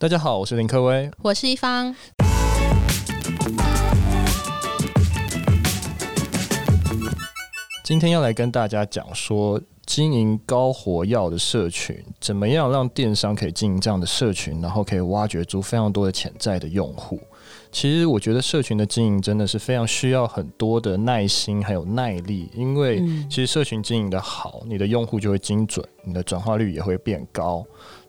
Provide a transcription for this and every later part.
大家好，我是林克威，我是一方。今天要来跟大家讲说，经营高活药的社群，怎么样让电商可以经营这样的社群，然后可以挖掘出非常多的潜在的用户。其实我觉得社群的经营真的是非常需要很多的耐心还有耐力，因为其实社群经营的好，你的用户就会精准，你的转化率也会变高。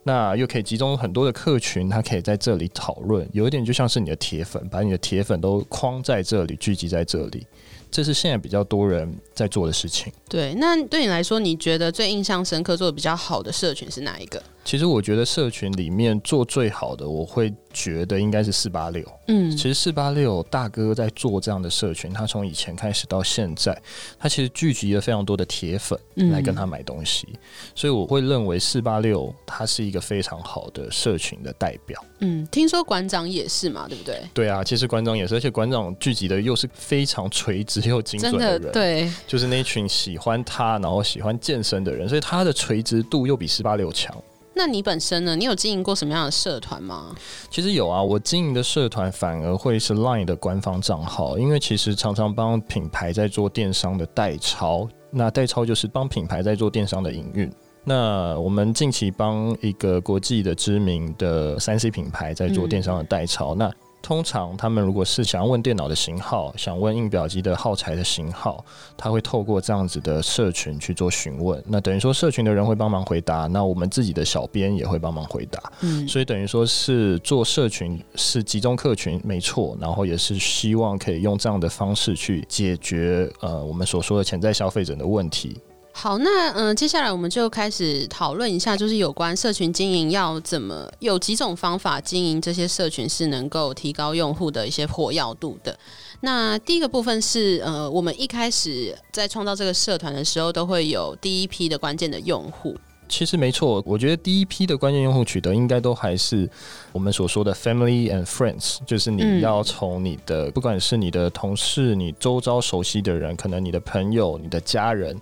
那又可以集中很多的客群，他可以在这里讨论，有一点就像是你的铁粉，把你的铁粉都框在这里，聚集在这里。这是现在比较多人在做的事情。对，那对你来说，你觉得最印象深刻、做的比较好的社群是哪一个？其实我觉得社群里面做最好的，我会觉得应该是四八六。嗯，其实四八六大哥在做这样的社群，他从以前开始到现在，他其实聚集了非常多的铁粉来跟他买东西，嗯、所以我会认为四八六它是一个非常好的社群的代表。嗯，听说馆长也是嘛，对不对？对啊，其实馆长也是，而且馆长聚集的又是非常垂直又精准的人，的对，就是那群喜欢他然后喜欢健身的人，所以他的垂直度又比四八六强。那你本身呢？你有经营过什么样的社团吗？其实有啊，我经营的社团反而会是 Line 的官方账号，因为其实常常帮品牌在做电商的代抄，那代抄就是帮品牌在做电商的营运。那我们近期帮一个国际的知名的三 C 品牌在做电商的代抄，嗯、那。通常他们如果是想要问电脑的型号，想问印表机的耗材的型号，他会透过这样子的社群去做询问。那等于说社群的人会帮忙回答，那我们自己的小编也会帮忙回答。嗯，所以等于说是做社群是集中客群没错，然后也是希望可以用这样的方式去解决呃我们所说的潜在消费者的问题。好，那嗯、呃，接下来我们就开始讨论一下，就是有关社群经营要怎么有几种方法经营这些社群是能够提高用户的一些活跃度的。那第一个部分是呃，我们一开始在创造这个社团的时候，都会有第一批的关键的用户。其实没错，我觉得第一批的关键用户取得应该都还是我们所说的 family and friends，就是你要从你的、嗯、不管是你的同事、你周遭熟悉的人，可能你的朋友、你的家人。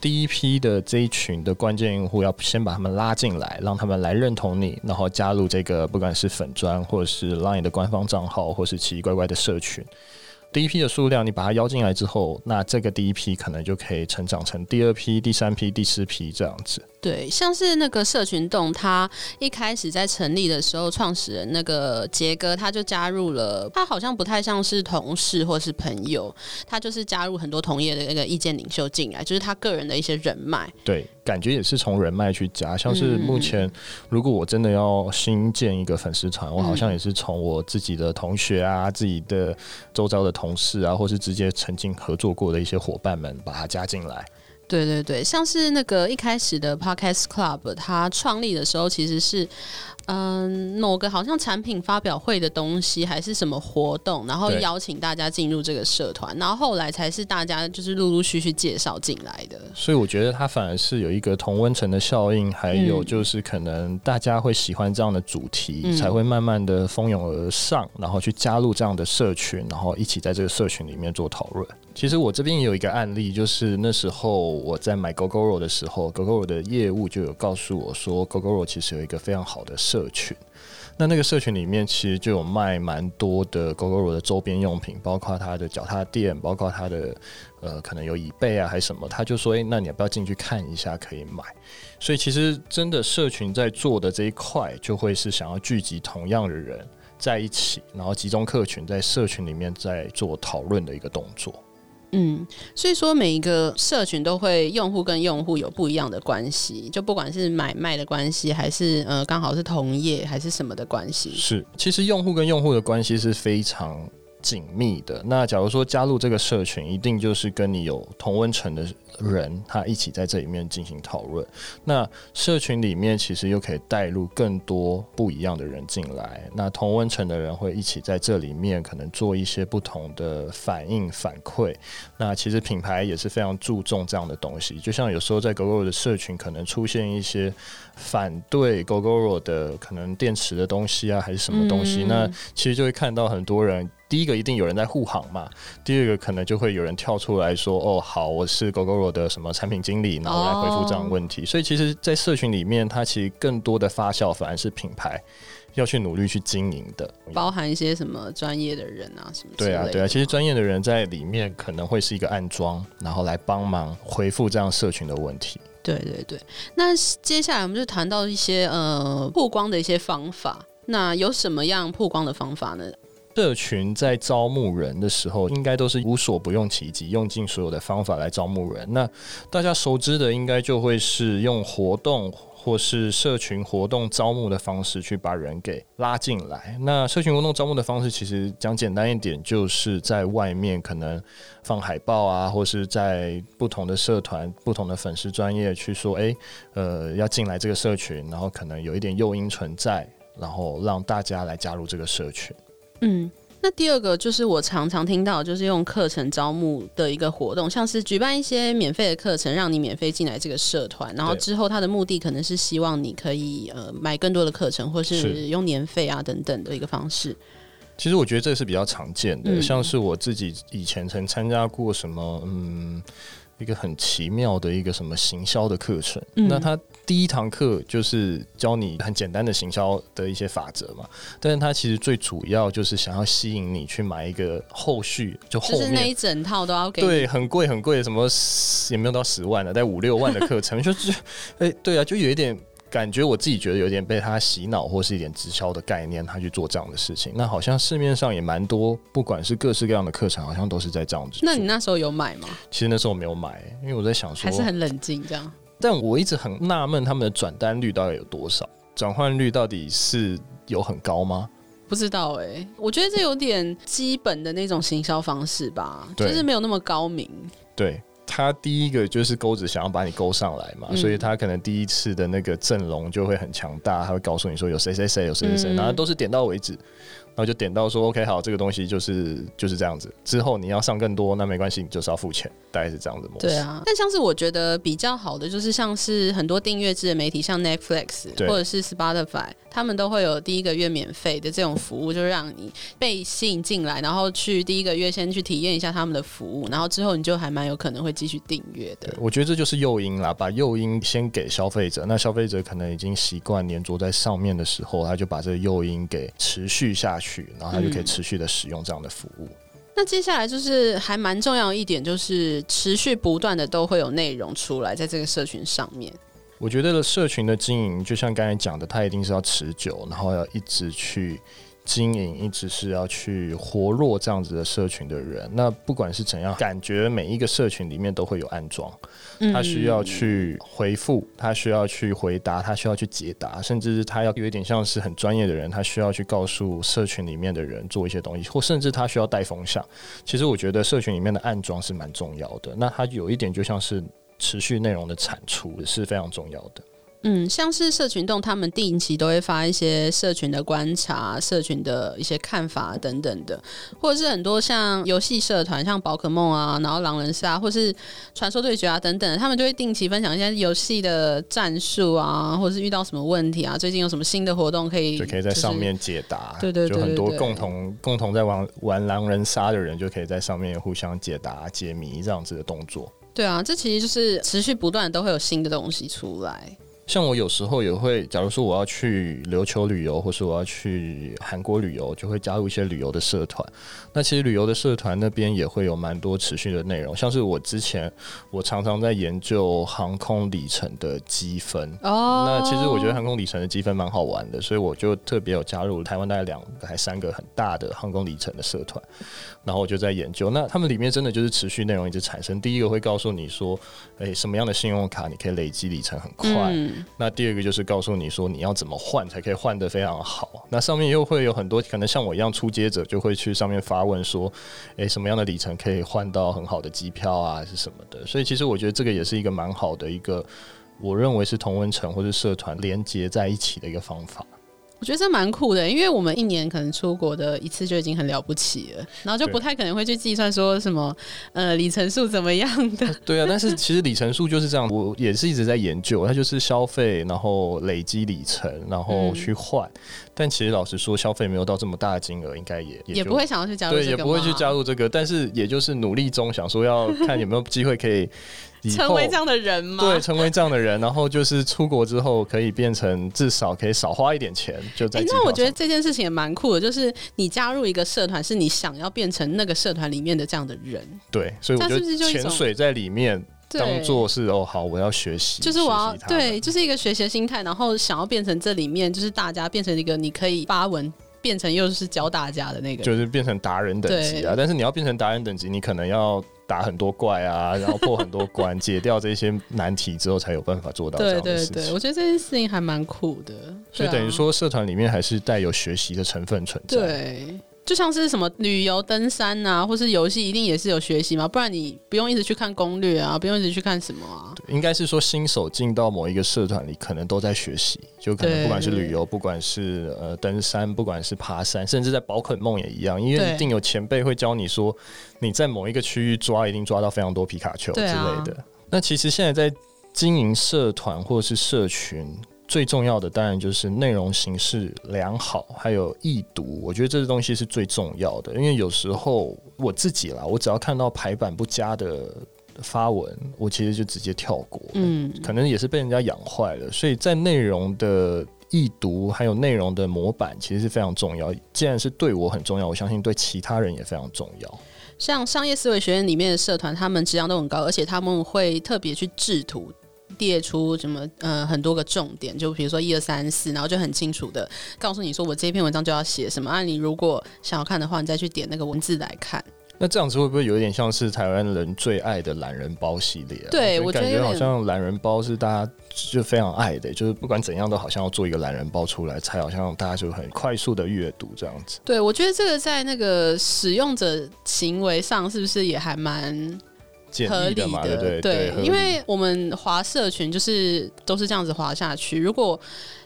第一批的这一群的关键用户，要先把他们拉进来，让他们来认同你，然后加入这个不管是粉砖，或者是 Line 的官方账号，或是奇奇怪怪的社群。第一批的数量，你把它邀进来之后，那这个第一批可能就可以成长成第二批、第三批、第四批这样子。对，像是那个社群洞，他一开始在成立的时候，创始人那个杰哥他就加入了，他好像不太像是同事或是朋友，他就是加入很多同业的那个意见领袖进来，就是他个人的一些人脉。对，感觉也是从人脉去加，像是目前如果我真的要新建一个粉丝团，我好像也是从我自己的同学啊、自己的周遭的同事啊，或是直接曾经合作过的一些伙伴们，把它加进来。对对对，像是那个一开始的 Podcast Club，它创立的时候其实是。嗯，某个好像产品发表会的东西，还是什么活动，然后邀请大家进入这个社团，然后后来才是大家就是陆陆续续介绍进来的。所以我觉得它反而是有一个同温层的效应，还有就是可能大家会喜欢这样的主题，嗯、才会慢慢的蜂拥而上，然后去加入这样的社群，然后一起在这个社群里面做讨论。其实我这边也有一个案例，就是那时候我在买 Gogoro 的时候，Gogoro 的业务就有告诉我说，Gogoro 其实有一个非常好的社群，那那个社群里面其实就有卖蛮多的 Gogoro 的周边用品，包括它的脚踏垫，包括它的呃可能有椅背啊还是什么，他就说，诶、那你要不要进去看一下，可以买。所以其实真的社群在做的这一块，就会是想要聚集同样的人在一起，然后集中客群在社群里面在做讨论的一个动作。嗯，所以说每一个社群都会用户跟用户有不一样的关系，就不管是买卖的关系，还是呃刚好是同业，还是什么的关系。是，其实用户跟用户的关系是非常紧密的。那假如说加入这个社群，一定就是跟你有同温层的人，他一起在这里面进行讨论。那社群里面其实又可以带入更多不一样的人进来。那同温层的人会一起在这里面可能做一些不同的反应反馈。那其实品牌也是非常注重这样的东西。就像有时候在 Gogoro 的社群可能出现一些反对 Gogoro 的可能电池的东西啊，还是什么东西，那其实就会看到很多人。第一个一定有人在护航嘛，第二个可能就会有人跳出来说：“哦，好，我是 Gogoro 的什么产品经理，然后来回复这样的问题。”所以其实，在社群里面，它其实更多的发酵反而是品牌要去努力去经营的，包含一些什么专业的人啊，什么对啊，对啊，其实专业的人在里面可能会是一个暗装，然后来帮忙回复这样社群的问题。对对对，那接下来我们就谈到一些呃曝光的一些方法，那有什么样曝光的方法呢？社群在招募人的时候，应该都是无所不用其极，用尽所有的方法来招募人。那大家熟知的，应该就会是用活动或是社群活动招募的方式去把人给拉进来。那社群活动招募的方式，其实讲简单一点，就是在外面可能放海报啊，或是在不同的社团、不同的粉丝专业去说，诶，呃，要进来这个社群，然后可能有一点诱因存在，然后让大家来加入这个社群。嗯，那第二个就是我常常听到，就是用课程招募的一个活动，像是举办一些免费的课程，让你免费进来这个社团，然后之后他的目的可能是希望你可以呃买更多的课程，或是用年费啊等等的一个方式。其实我觉得这是比较常见的，嗯、像是我自己以前曾参加过什么，嗯。一个很奇妙的一个什么行销的课程，嗯、那他第一堂课就是教你很简单的行销的一些法则嘛，但是它其实最主要就是想要吸引你去买一个后续，就后面就是那一整套都要给，对，很贵很贵，什么也没有到十万的，在五六万的课程，就是，哎、欸，对啊，就有一点。感觉我自己觉得有点被他洗脑，或是一点直销的概念，他去做这样的事情。那好像市面上也蛮多，不管是各式各样的课程，好像都是在这样子。那你那时候有买吗？其实那时候我没有买，因为我在想说，还是很冷静这样。但我一直很纳闷，他们的转单率到底有多少？转换率到底是有很高吗？不知道哎、欸，我觉得这有点基本的那种行销方式吧，就是没有那么高明。对。他第一个就是钩子想要把你勾上来嘛，嗯、所以他可能第一次的那个阵容就会很强大，他会告诉你说有谁谁谁有谁谁谁，然后都是点到为止。然后就点到说 OK 好，这个东西就是就是这样子。之后你要上更多，那没关系，你就是要付钱，大概是这样子模式。对啊，但像是我觉得比较好的，就是像是很多订阅制的媒体，像 Netflix 或者是 Spotify，他们都会有第一个月免费的这种服务，就是让你被吸引进来，然后去第一个月先去体验一下他们的服务，然后之后你就还蛮有可能会继续订阅的。我觉得这就是诱因啦，把诱因先给消费者，那消费者可能已经习惯黏着在上面的时候，他就把这个诱因给持续下去。然后他就可以持续的使用这样的服务。嗯。那接下来就是还蛮重要一点，就是持续不断的都会有内容出来在这个社群上面。我觉得社群的经营，就像刚才讲的，它一定是要持久，然后要一直去。经营一直是要去活络这样子的社群的人，那不管是怎样，感觉每一个社群里面都会有暗装，他需要去回复，他需要去回答，他需要去解答，甚至是他要有一点像是很专业的人，他需要去告诉社群里面的人做一些东西，或甚至他需要带风向。其实我觉得社群里面的暗装是蛮重要的，那他有一点就像是持续内容的产出是非常重要的。嗯，像是社群动，他们定期都会发一些社群的观察、社群的一些看法等等的，或者是很多像游戏社团，像宝可梦啊，然后狼人杀，或是传说对决啊等等，他们就会定期分享一些游戏的战术啊，或者是遇到什么问题啊，最近有什么新的活动可以，就可以在上面解答。对对对，对，就很多共同共同在玩玩狼人杀的人，就可以在上面互相解答、解谜这样子的动作。对啊，这其实就是持续不断都会有新的东西出来。像我有时候也会，假如说我要去琉球旅游，或是我要去韩国旅游，就会加入一些旅游的社团。那其实旅游的社团那边也会有蛮多持续的内容，像是我之前我常常在研究航空里程的积分。哦。那其实我觉得航空里程的积分蛮好玩的，所以我就特别有加入台湾大概两个还三个很大的航空里程的社团。然后我就在研究，那他们里面真的就是持续内容一直产生。第一个会告诉你说，诶，什么样的信用卡你可以累积里程很快。嗯那第二个就是告诉你说，你要怎么换才可以换得非常好。那上面又会有很多可能像我一样初阶者，就会去上面发问说，诶，什么样的里程可以换到很好的机票啊，是什么的？所以其实我觉得这个也是一个蛮好的一个，我认为是同温层或者社团连接在一起的一个方法。我觉得这蛮酷的，因为我们一年可能出国的一次就已经很了不起了，然后就不太可能会去计算说什么呃里程数怎么样的。对啊，但是其实里程数就是这样，我也是一直在研究，它就是消费，然后累积里程，然后去换。但其实老实说，消费没有到这么大的金额，应该也也不会想要去加入这个，对，也不会去加入这个。但是也就是努力中想说要看有没有机会可以 成为这样的人吗？对，成为这样的人，然后就是出国之后可以变成至少可以少花一点钱，就在、欸。那我觉得这件事情也蛮酷的，就是你加入一个社团，是你想要变成那个社团里面的这样的人。对，所以我觉得潜水在里面当做是哦，好，我要学习，就是我要对，就是一个学习的心态，然后想要变成这里面就是大家变成一个你可以发文。变成又是教大家的那个，就是变成达人等级啊！但是你要变成达人等级，你可能要打很多怪啊，然后破很多关，解掉这些难题之后，才有办法做到这样的事情。对对对，我觉得这件事情还蛮酷的。所以等于说，社团里面还是带有学习的成分存在。对。就像是什么旅游、登山啊，或是游戏，一定也是有学习嘛，不然你不用一直去看攻略啊，不用一直去看什么啊。对，应该是说新手进到某一个社团里，可能都在学习，就可能不管是旅游，不管是呃登山，不管是爬山，甚至在宝可梦也一样，因为一定有前辈会教你说，你在某一个区域抓，一定抓到非常多皮卡丘之类的。啊、那其实现在在经营社团或者是社群。最重要的当然就是内容形式良好，还有易读。我觉得这些东西是最重要的，因为有时候我自己啦，我只要看到排版不佳的发文，我其实就直接跳过。嗯，可能也是被人家养坏了。所以在内容的易读还有内容的模板，其实是非常重要。既然是对我很重要，我相信对其他人也非常重要。像商业思维学院里面的社团，他们质量都很高，而且他们会特别去制图。列出什么呃很多个重点，就比如说一二三四，然后就很清楚的告诉你说，我这篇文章就要写什么啊？你如果想要看的话，你再去点那个文字来看。那这样子会不会有一点像是台湾人最爱的懒人包系列啊？对，我觉得好像懒人包是大家就非常爱的，就是不管怎样都好像要做一个懒人包出来，才好像大家就很快速的阅读这样子。对，我觉得这个在那个使用者行为上是不是也还蛮？合理的，对对，对，因为我们划社群就是都是这样子划下去。如果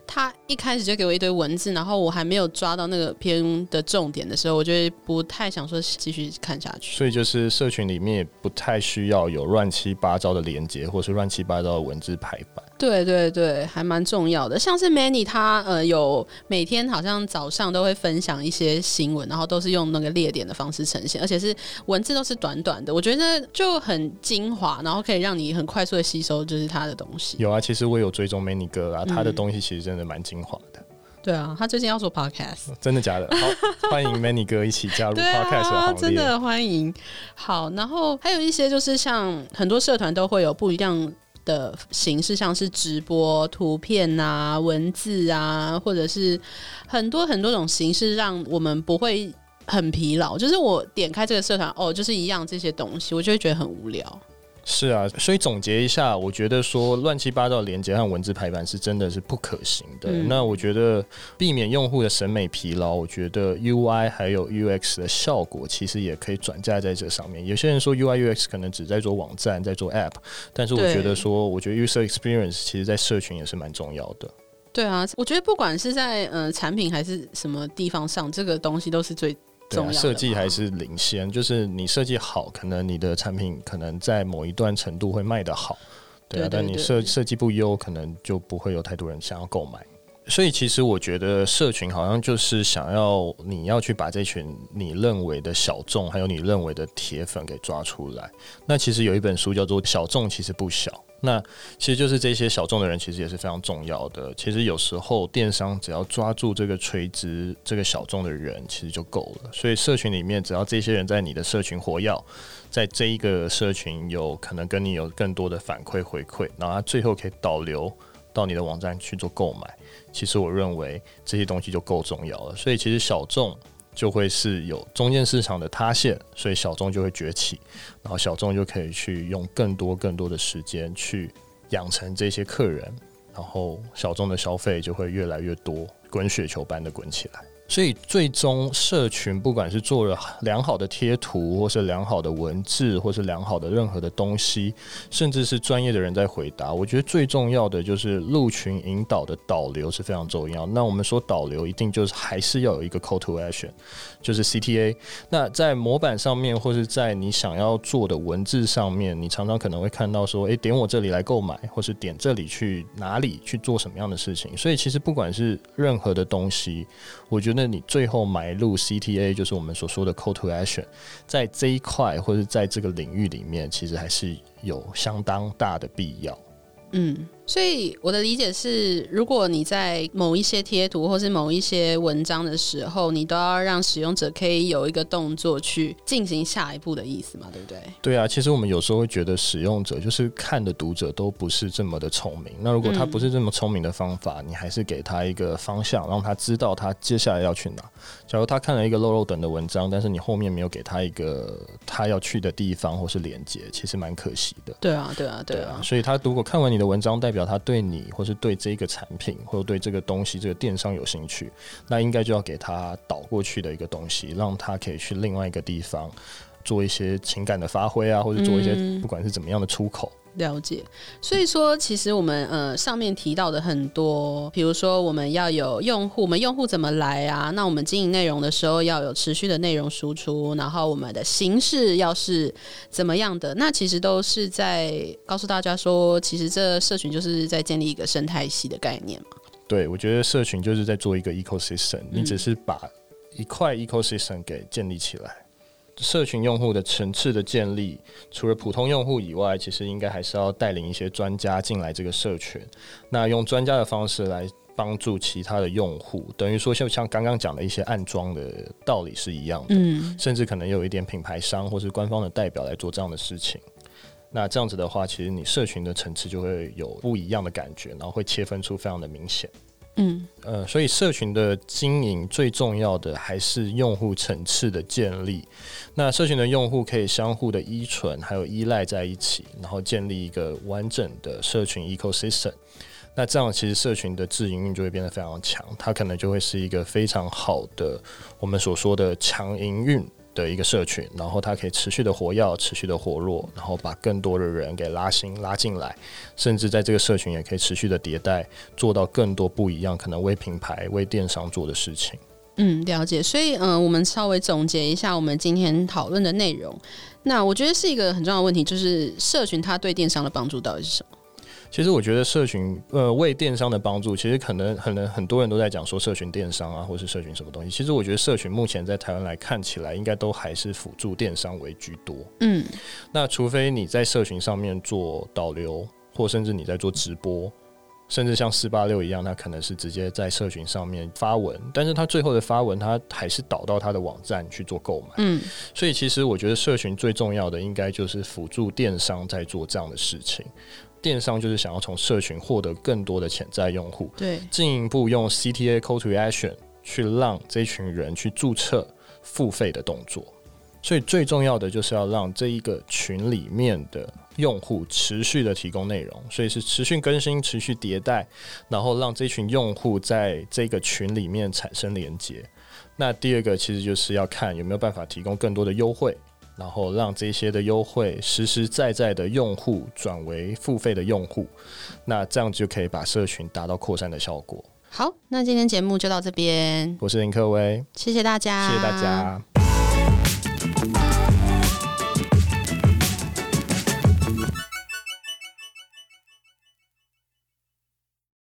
他一开始就给我一堆文字，然后我还没有抓到那个篇的重点的时候，我就不太想说继续看下去。所以就是社群里面也不太需要有乱七八糟的连接，或是乱七八糟的文字排版。对对对，还蛮重要的。像是 Manny 他呃有每天好像早上都会分享一些新闻，然后都是用那个列点的方式呈现，而且是文字都是短短的，我觉得就很精华，然后可以让你很快速的吸收就是他的东西。有啊，其实我有追踪 Manny 哥啊，他的东西其实真的蛮精华的。对啊，他最近要做 Podcast，真的假的？好，欢迎 Manny 哥一起加入 Podcast 的行列。真的欢迎。好，然后还有一些就是像很多社团都会有不一样。的形式，像是直播、图片啊、文字啊，或者是很多很多种形式，让我们不会很疲劳。就是我点开这个社团，哦，就是一样这些东西，我就会觉得很无聊。是啊，所以总结一下，我觉得说乱七八糟的连接和文字排版是真的是不可行的。嗯、那我觉得避免用户的审美疲劳，我觉得 UI 还有 UX 的效果其实也可以转嫁在这上面。有些人说 UI UX 可能只在做网站，在做 App，但是我觉得说，我觉得 User Experience 其实在社群也是蛮重要的。对啊，我觉得不管是在嗯、呃、产品还是什么地方上，这个东西都是最。设计还是领先，就是你设计好，可能你的产品可能在某一段程度会卖得好，对啊，但你设设计不优，可能就不会有太多人想要购买。所以其实我觉得社群好像就是想要你要去把这群你认为的小众，还有你认为的铁粉给抓出来。那其实有一本书叫做《小众其实不小》。那其实就是这些小众的人，其实也是非常重要的。其实有时候电商只要抓住这个垂直、这个小众的人，其实就够了。所以社群里面，只要这些人在你的社群活跃，在这一个社群有可能跟你有更多的反馈回馈，然后他最后可以导流到你的网站去做购买。其实我认为这些东西就够重要了。所以其实小众。就会是有中间市场的塌陷，所以小众就会崛起，然后小众就可以去用更多更多的时间去养成这些客人，然后小众的消费就会越来越多，滚雪球般的滚起来。所以最终社群不管是做了良好的贴图，或是良好的文字，或是良好的任何的东西，甚至是专业的人在回答，我觉得最重要的就是入群引导的导流是非常重要。那我们说导流一定就是还是要有一个 call to action，就是 CTA。那在模板上面，或是在你想要做的文字上面，你常常可能会看到说，诶，点我这里来购买，或是点这里去哪里去做什么样的事情。所以其实不管是任何的东西，我觉得。那你最后埋入 CTA，就是我们所说的 Call to Action，在这一块或者在这个领域里面，其实还是有相当大的必要。嗯。所以我的理解是，如果你在某一些贴图或是某一些文章的时候，你都要让使用者可以有一个动作去进行下一步的意思嘛，对不对？对啊，其实我们有时候会觉得使用者就是看的读者都不是这么的聪明。那如果他不是这么聪明的方法，嗯，你还是给他一个方向，让他知道他接下来要去哪。假如他看了一个漏漏等的文章，但是你后面没有给他一个他要去的地方或是连接，其实蛮可惜的。对啊，对啊，对啊。对啊，所以他如果看完你的文章，代表他对你或是对这个产品或者对这个东西这个电商有兴趣，那应该就要给他导过去的一个东西，让他可以去另外一个地方做一些情感的发挥啊，或者做一些不管是怎么样的出口。嗯，了解。所以说，其实我们呃上面提到的很多，比如说我们要有用户，我们用户怎么来啊？那我们经营内容的时候要有持续的内容输出，然后我们的形式要是怎么样的？那其实都是在告诉大家说，其实这社群就是在建立一个生态系的概念嘛。对，我觉得社群就是在做一个 ecosystem，你只是把一块 ecosystem 给建立起来。社群用户的层次的建立，除了普通用户以外，其实应该还是要带领一些专家进来这个社群。那用专家的方式来帮助其他的用户，等于说就像刚刚讲的一些暗装的道理是一样的。嗯，甚至可能有一点品牌商或是官方的代表来做这样的事情。那这样子的话，其实你社群的层次就会有不一样的感觉，然后会切分出非常的明显。嗯，呃，所以社群的经营最重要的还是用户层次的建立。那社群的用户可以相互的依存，还有依赖在一起，然后建立一个完整的社群 ecosystem。那这样其实社群的自营运就会变得非常强，它可能就会是一个非常好的我们所说的强营运。的一个社群，然后它可以持续的活跃，持续的活络，然后把更多的人给拉新拉进来，甚至在这个社群也可以持续的迭代，做到更多不一样，可能为品牌、为电商做的事情。嗯，了解。所以，嗯、我们稍微总结一下我们今天讨论的内容。那我觉得是一个很重要的问题，就是社群它对电商的帮助到底是什么？其实我觉得社群呃为电商的帮助，其实可能可能很多人都在讲说社群电商啊，或是社群什么东西。其实我觉得社群目前在台湾来看起来，应该都还是辅助电商为居多。嗯，那除非你在社群上面做导流，或甚至你在做直播，甚至像四八六一样，它可能是直接在社群上面发文，但是它最后的发文，它还是导到它的网站去做购买。嗯，所以其实我觉得社群最重要的，应该就是辅助电商在做这样的事情。电商就是想要从社群获得更多的潜在用户，对，进一步用 CTA Call to Action 去让这群人去注册付费的动作。所以最重要的就是要让这一个群里面的用户持续的提供内容，所以是持续更新、持续迭代，然后让这群用户在这个群里面产生连接。那第二个其实就是要看有没有办法提供更多的优惠。然后让这些的优惠实实在在的用户转为付费的用户，那这样就可以把社群达到扩散的效果。好，那今天节目就到这边。我是林克威，谢谢大家，谢谢大家。